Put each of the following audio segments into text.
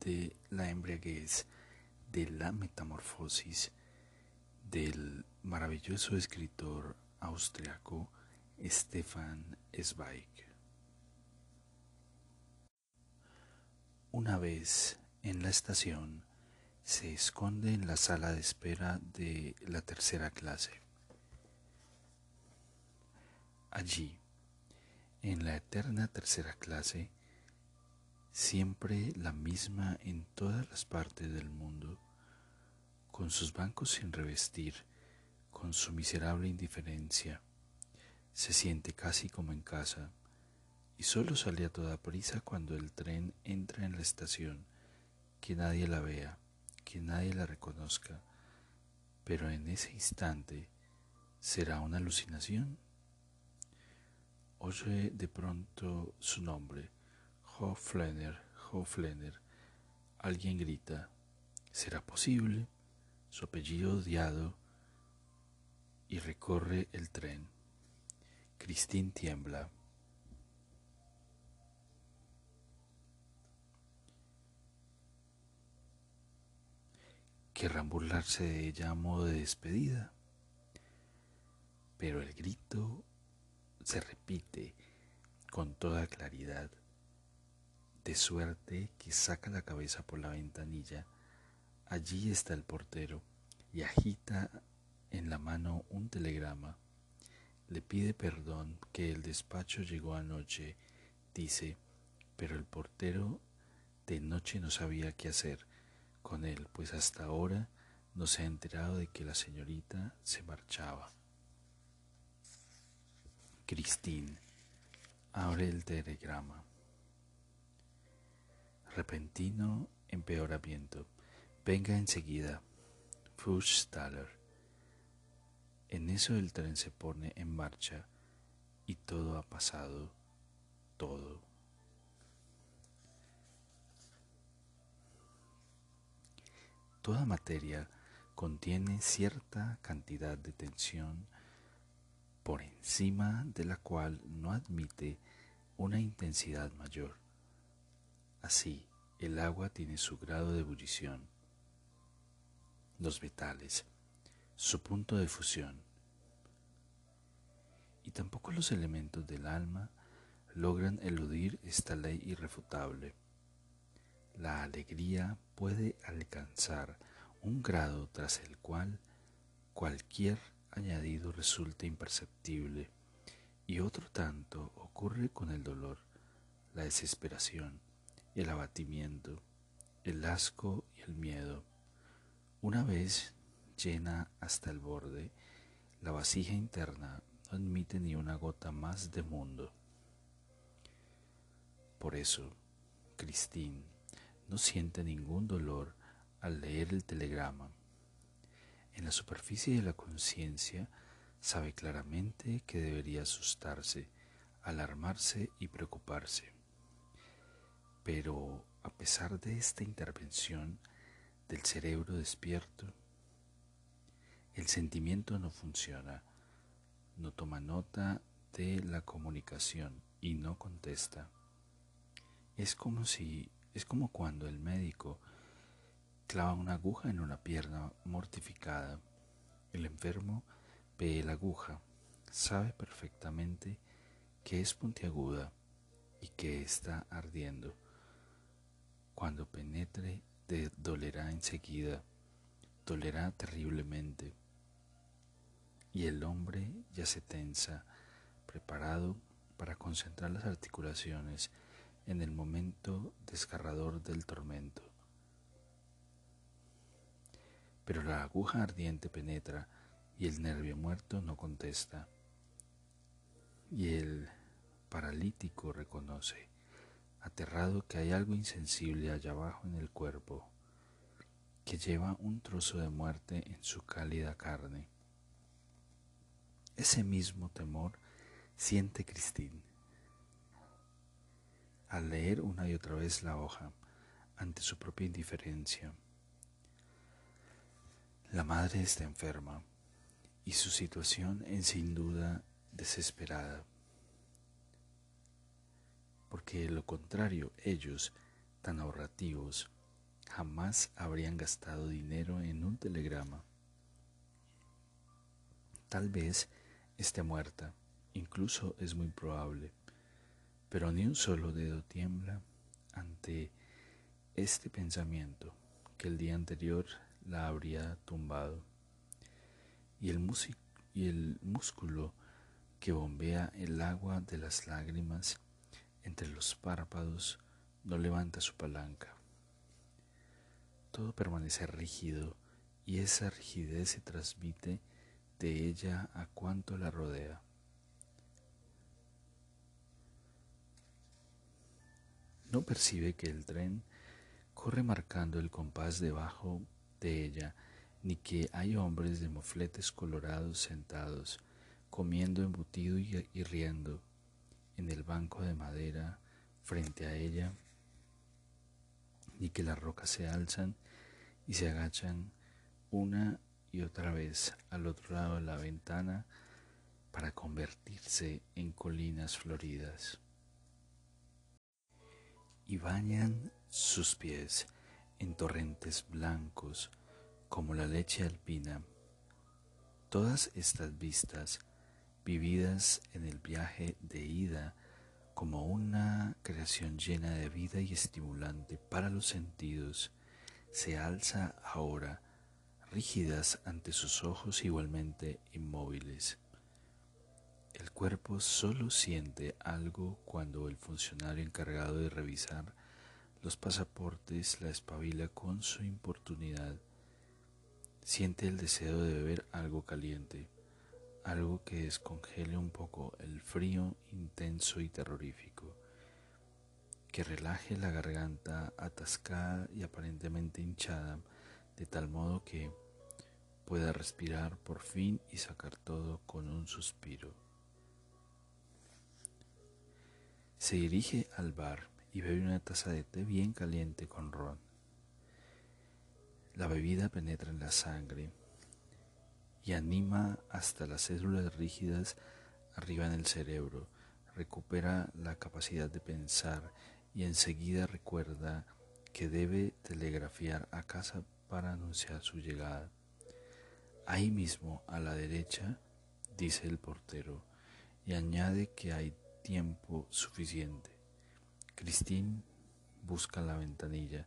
De La embriaguez de la metamorfosis del maravilloso escritor austriaco Stefan Zweig. Una vez en la estación, se esconde en la sala de espera de la tercera clase. Allí, en la eterna tercera clase, siempre la misma en todas las partes del mundo, con sus bancos sin revestir, con su miserable indiferencia, se siente casi como en casa, y solo sale a toda prisa cuando el tren entra en la estación, que nadie la vea, que nadie la reconozca, pero en ese instante será una alucinación. Oye de pronto su nombre, Hoflener, Hoflener. Alguien grita, ¿será posible? Su apellido odiado y recorre el tren. Cristín tiembla. Querrán burlarse de ella a modo de despedida. Pero el grito se repite con toda claridad, de suerte que saca la cabeza por la ventanilla. Allí está el portero y agita en la mano un telegrama. Le pide perdón que el despacho llegó anoche, dice, pero el portero de noche no sabía qué hacer con él, pues hasta ahora no se ha enterado de que la señorita se marchaba. Cristín abre el telegrama. Repentino empeoramiento. Venga enseguida. Fuchstaller. En eso el tren se pone en marcha y todo ha pasado, todo. Toda materia contiene cierta cantidad de tensión por encima de la cual no admite una intensidad mayor. Así, el agua tiene su grado de ebullición. Los metales, su punto de fusión. Y tampoco los elementos del alma logran eludir esta ley irrefutable. La alegría puede alcanzar un grado tras el cual cualquier añadido resulta imperceptible y otro tanto ocurre con el dolor, la desesperación, el abatimiento, el asco y el miedo. Una vez llena hasta el borde, la vasija interna no admite ni una gota más de mundo. Por eso, Christine no siente ningún dolor al leer el telegrama. En la superficie de la conciencia sabe claramente que debería asustarse, alarmarse y preocuparse. Pero a pesar de esta intervención del cerebro despierto, el sentimiento no funciona, no toma nota de la comunicación y no contesta. Es como si, es como cuando el médico clava una aguja en una pierna mortificada. El enfermo ve la aguja, sabe perfectamente que es puntiaguda y que está ardiendo. Cuando penetre, dolerá enseguida, dolerá terriblemente y el hombre ya se tensa, preparado para concentrar las articulaciones en el momento desgarrador del tormento. Pero la aguja ardiente penetra y el nervio muerto no contesta. y el paralítico reconoce, aterrado, que hay algo insensible allá abajo en el cuerpo, que lleva un trozo de muerte en su cálida carne. Ese mismo temor siente Cristín. Al leer una y otra vez la hoja, ante su propia indiferencia, la madre está enferma y su situación es sin duda desesperada, porque de lo contrario ellos, tan ahorrativos, jamás habrían gastado dinero en un telegrama. Tal vez esté muerta, incluso es muy probable, pero ni un solo dedo tiembla ante este pensamiento que el día anterior la habría tumbado y el, y el músculo que bombea el agua de las lágrimas entre los párpados no levanta su palanca. Todo permanece rígido y esa rigidez se transmite de ella a cuanto la rodea. No percibe que el tren corre marcando el compás debajo de ella, ni que hay hombres de mofletes colorados sentados, comiendo embutido y, y riendo en el banco de madera frente a ella, ni que las rocas se alzan y se agachan una y otra vez al otro lado de la ventana para convertirse en colinas floridas. Y bañan sus pies en torrentes blancos como la leche alpina. Todas estas vistas, vividas en el viaje de ida como una creación llena de vida y estimulante para los sentidos, se alza ahora rígidas ante sus ojos igualmente inmóviles. El cuerpo solo siente algo cuando el funcionario encargado de revisar los pasaportes la espabila con su importunidad. Siente el deseo de beber algo caliente, algo que descongele un poco el frío intenso y terrorífico, que relaje la garganta atascada y aparentemente hinchada, de tal modo que pueda respirar por fin y sacar todo con un suspiro. Se dirige al bar y bebe una taza de té bien caliente con ron. La bebida penetra en la sangre y anima hasta las células rígidas arriba en el cerebro, recupera la capacidad de pensar y enseguida recuerda que debe telegrafiar a casa para anunciar su llegada. Ahí mismo, a la derecha, dice el portero, y añade que hay tiempo suficiente. Christine busca la ventanilla.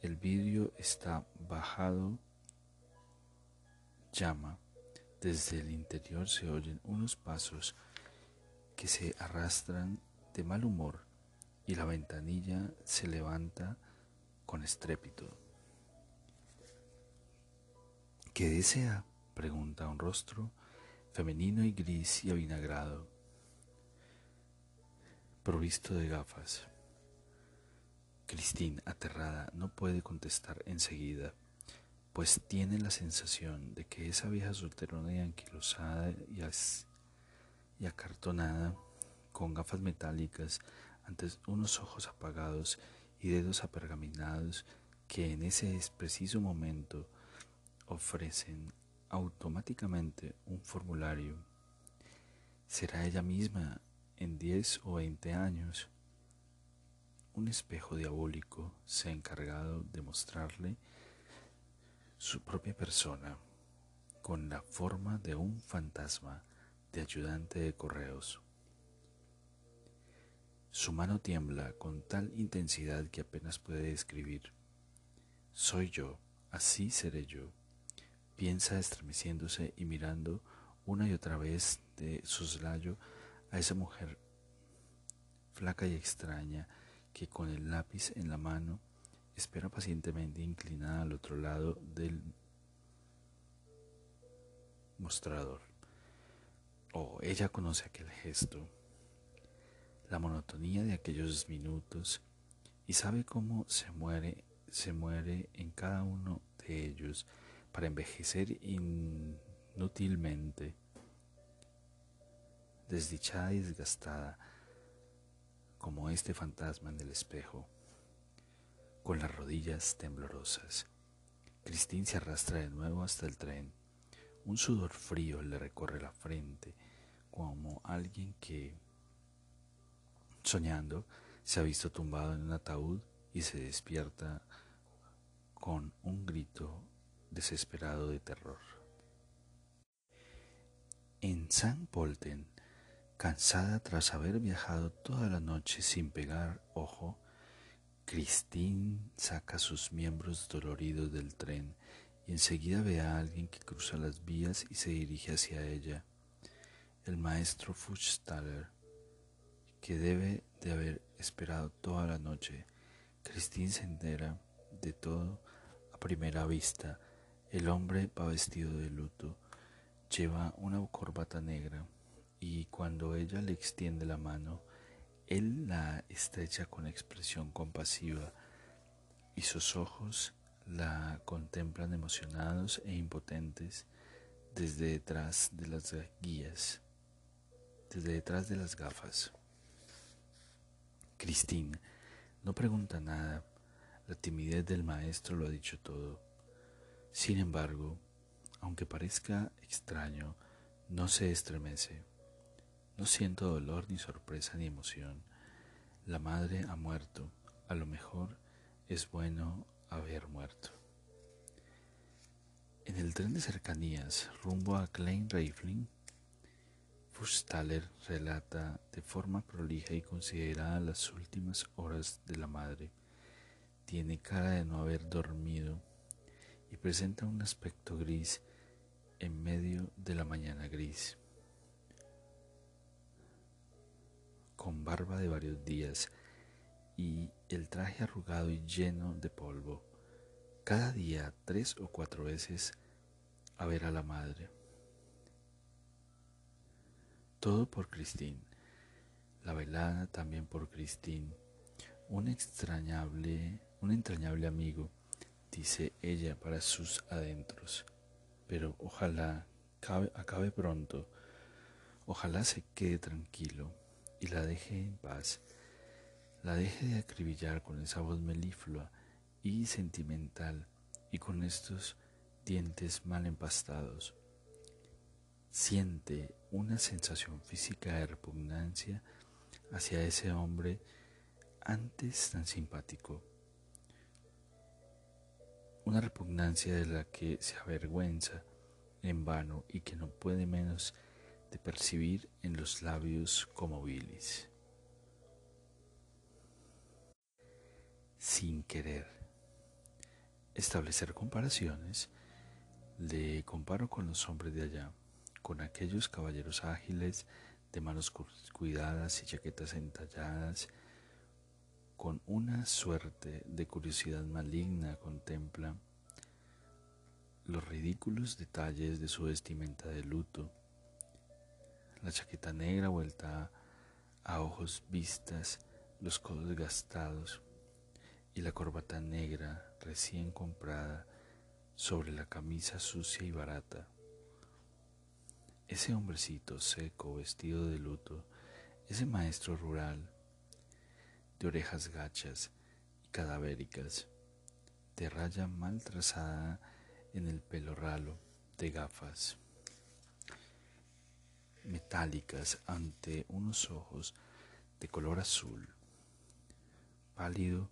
El vidrio está bajado. Llama. Desde el interior se oyen unos pasos que se arrastran de mal humor y la ventanilla se levanta con estrépito. ¿Qué desea? pregunta un rostro femenino y gris y avinagrado, provisto de gafas. Christine, aterrada, no puede contestar enseguida, pues tiene la sensación de que esa vieja solterona y anquilosada y, y acartonada, con gafas metálicas, ante unos ojos apagados y dedos apergaminados, que en ese preciso momento ofrecen automáticamente un formulario. Será ella misma en 10 o 20 años. Un espejo diabólico se ha encargado de mostrarle su propia persona con la forma de un fantasma de ayudante de correos. Su mano tiembla con tal intensidad que apenas puede describir. Soy yo, así seré yo piensa estremeciéndose y mirando una y otra vez de soslayo a esa mujer flaca y extraña que con el lápiz en la mano espera pacientemente inclinada al otro lado del mostrador. o ella conoce aquel gesto, la monotonía de aquellos minutos y sabe cómo se muere, se muere en cada uno de ellos para envejecer inútilmente, desdichada y desgastada como este fantasma en el espejo, con las rodillas temblorosas. Christine se arrastra de nuevo hasta el tren. Un sudor frío le recorre la frente, como alguien que, soñando, se ha visto tumbado en un ataúd y se despierta con un grito desesperado de terror. En San Polten, cansada tras haber viajado toda la noche sin pegar ojo, Christine saca sus miembros doloridos del tren y enseguida ve a alguien que cruza las vías y se dirige hacia ella. El maestro Fuchstaller, que debe de haber esperado toda la noche. Christine se entera de todo a primera vista. El hombre va vestido de luto, lleva una corbata negra y cuando ella le extiende la mano, él la estrecha con expresión compasiva y sus ojos la contemplan emocionados e impotentes desde detrás de las guías, desde detrás de las gafas. Christine no pregunta nada, la timidez del maestro lo ha dicho todo. Sin embargo, aunque parezca extraño, no se estremece. No siento dolor ni sorpresa ni emoción. La madre ha muerto. A lo mejor es bueno haber muerto. En el tren de cercanías rumbo a Klein Reifling, Fustaler relata de forma prolija y considerada las últimas horas de la madre. Tiene cara de no haber dormido y presenta un aspecto gris en medio de la mañana gris. Con barba de varios días y el traje arrugado y lleno de polvo, cada día tres o cuatro veces a ver a la madre. Todo por Christine, la velada también por Christine, un extrañable, un entrañable amigo, dice ella para sus adentros, pero ojalá acabe pronto, ojalá se quede tranquilo y la deje en paz. La deje de acribillar con esa voz meliflua y sentimental y con estos dientes mal empastados. Siente una sensación física de repugnancia hacia ese hombre antes tan simpático. Una repugnancia de la que se avergüenza en vano y que no puede menos de percibir en los labios como bilis. Sin querer establecer comparaciones, le comparo con los hombres de allá, con aquellos caballeros ágiles, de manos cuidadas y chaquetas entalladas, con una suerte de curiosidad maligna contempla los ridículos detalles de su vestimenta de luto, la chaqueta negra vuelta a ojos vistas, los codos gastados y la corbata negra recién comprada sobre la camisa sucia y barata. Ese hombrecito seco, vestido de luto, ese maestro rural, de orejas gachas y cadavéricas, de raya mal trazada en el pelo ralo, de gafas metálicas ante unos ojos de color azul, pálido,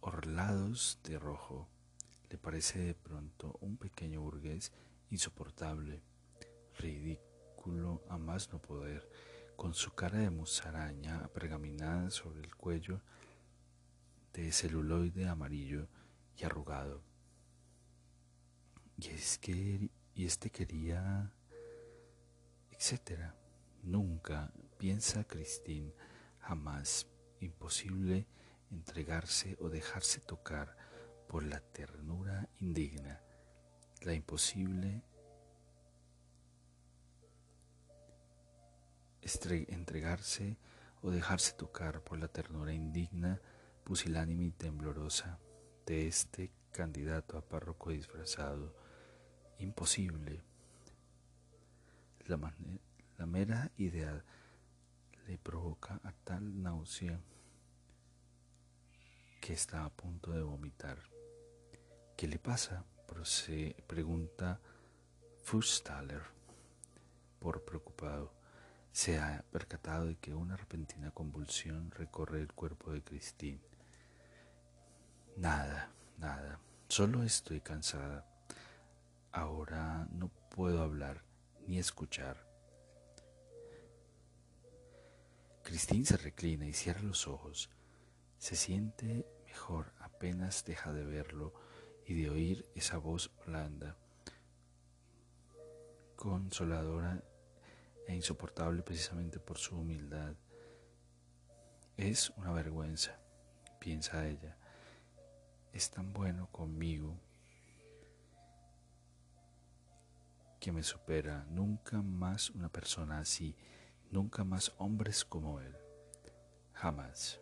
orlados de rojo. Le parece de pronto un pequeño burgués insoportable, ridículo a más no poder, con su cara de musaraña pergaminada sobre el cuello de celuloide amarillo y arrugado. Y es que y este quería etcétera. Nunca, piensa Christine, jamás imposible entregarse o dejarse tocar por la ternura indigna, la imposible entregarse o dejarse tocar por la ternura indigna, pusilánime y temblorosa de este candidato a párroco disfrazado. Imposible. La, mera idea le provoca a tal náusea que está a punto de vomitar. ¿Qué le pasa? Se pregunta Fustaller, por preocupado. Se ha percatado de que una repentina convulsión recorre el cuerpo de Christine. Nada, nada, solo estoy cansada. Ahora no puedo hablar ni escuchar. Christine se reclina y cierra los ojos. Se siente mejor apenas deja de verlo y de oír esa voz blanda, consoladora e insoportable precisamente por su humildad. Es una vergüenza, piensa ella. Es tan bueno conmigo que me supera. Nunca más una persona así, nunca más hombres como él. Jamás.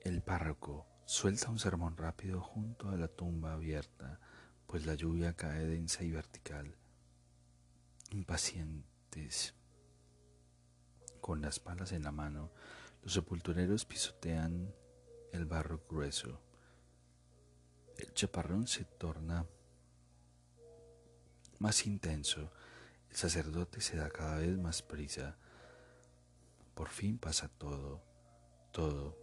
El párroco suelta un sermón rápido junto a la tumba abierta, pues la lluvia cae densa y vertical. Impacientes, con las palas en la mano, los sepultureros pisotean el barro grueso. El chaparrón se torna más intenso. El sacerdote se da cada vez más prisa. Por fin pasa todo, todo.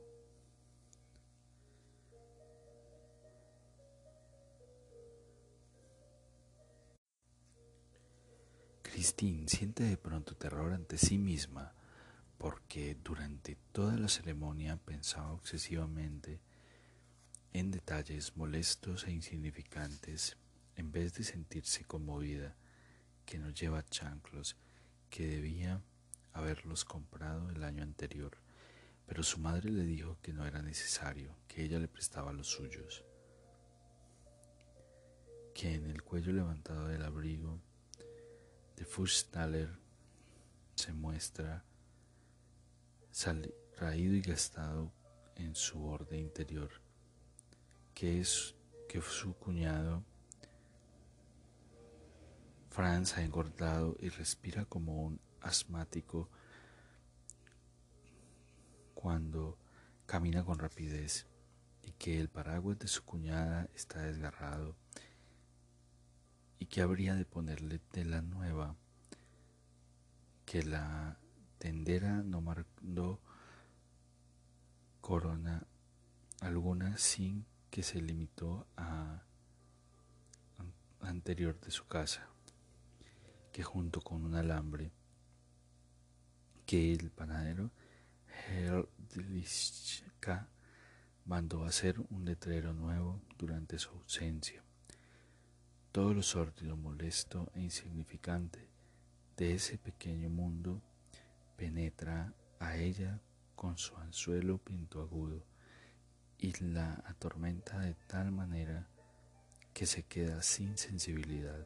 Christine siente de pronto terror ante sí misma porque durante toda la ceremonia pensaba obsesivamente en detalles molestos e insignificantes en vez de sentirse conmovida que no lleva chanclos que debía haberlos comprado el año anterior, pero su madre le dijo que no era necesario, que ella le prestaba los suyos, que en el cuello levantado del abrigo de Fuchstaller se muestra raído y gastado en su borde interior, que es que su cuñado Franz ha engordado y respira como un asmático cuando camina con rapidez y que el paraguas de su cuñada está desgarrado y que habría de ponerle tela nueva, que la tendera no mandó corona alguna sin que se limitó a anterior de su casa, que junto con un alambre que el panadero Herdlichka mandó hacer un letrero nuevo durante su ausencia. Todo lo sórdido, molesto e insignificante de ese pequeño mundo penetra a ella con su anzuelo pintoagudo y la atormenta de tal manera que se queda sin sensibilidad,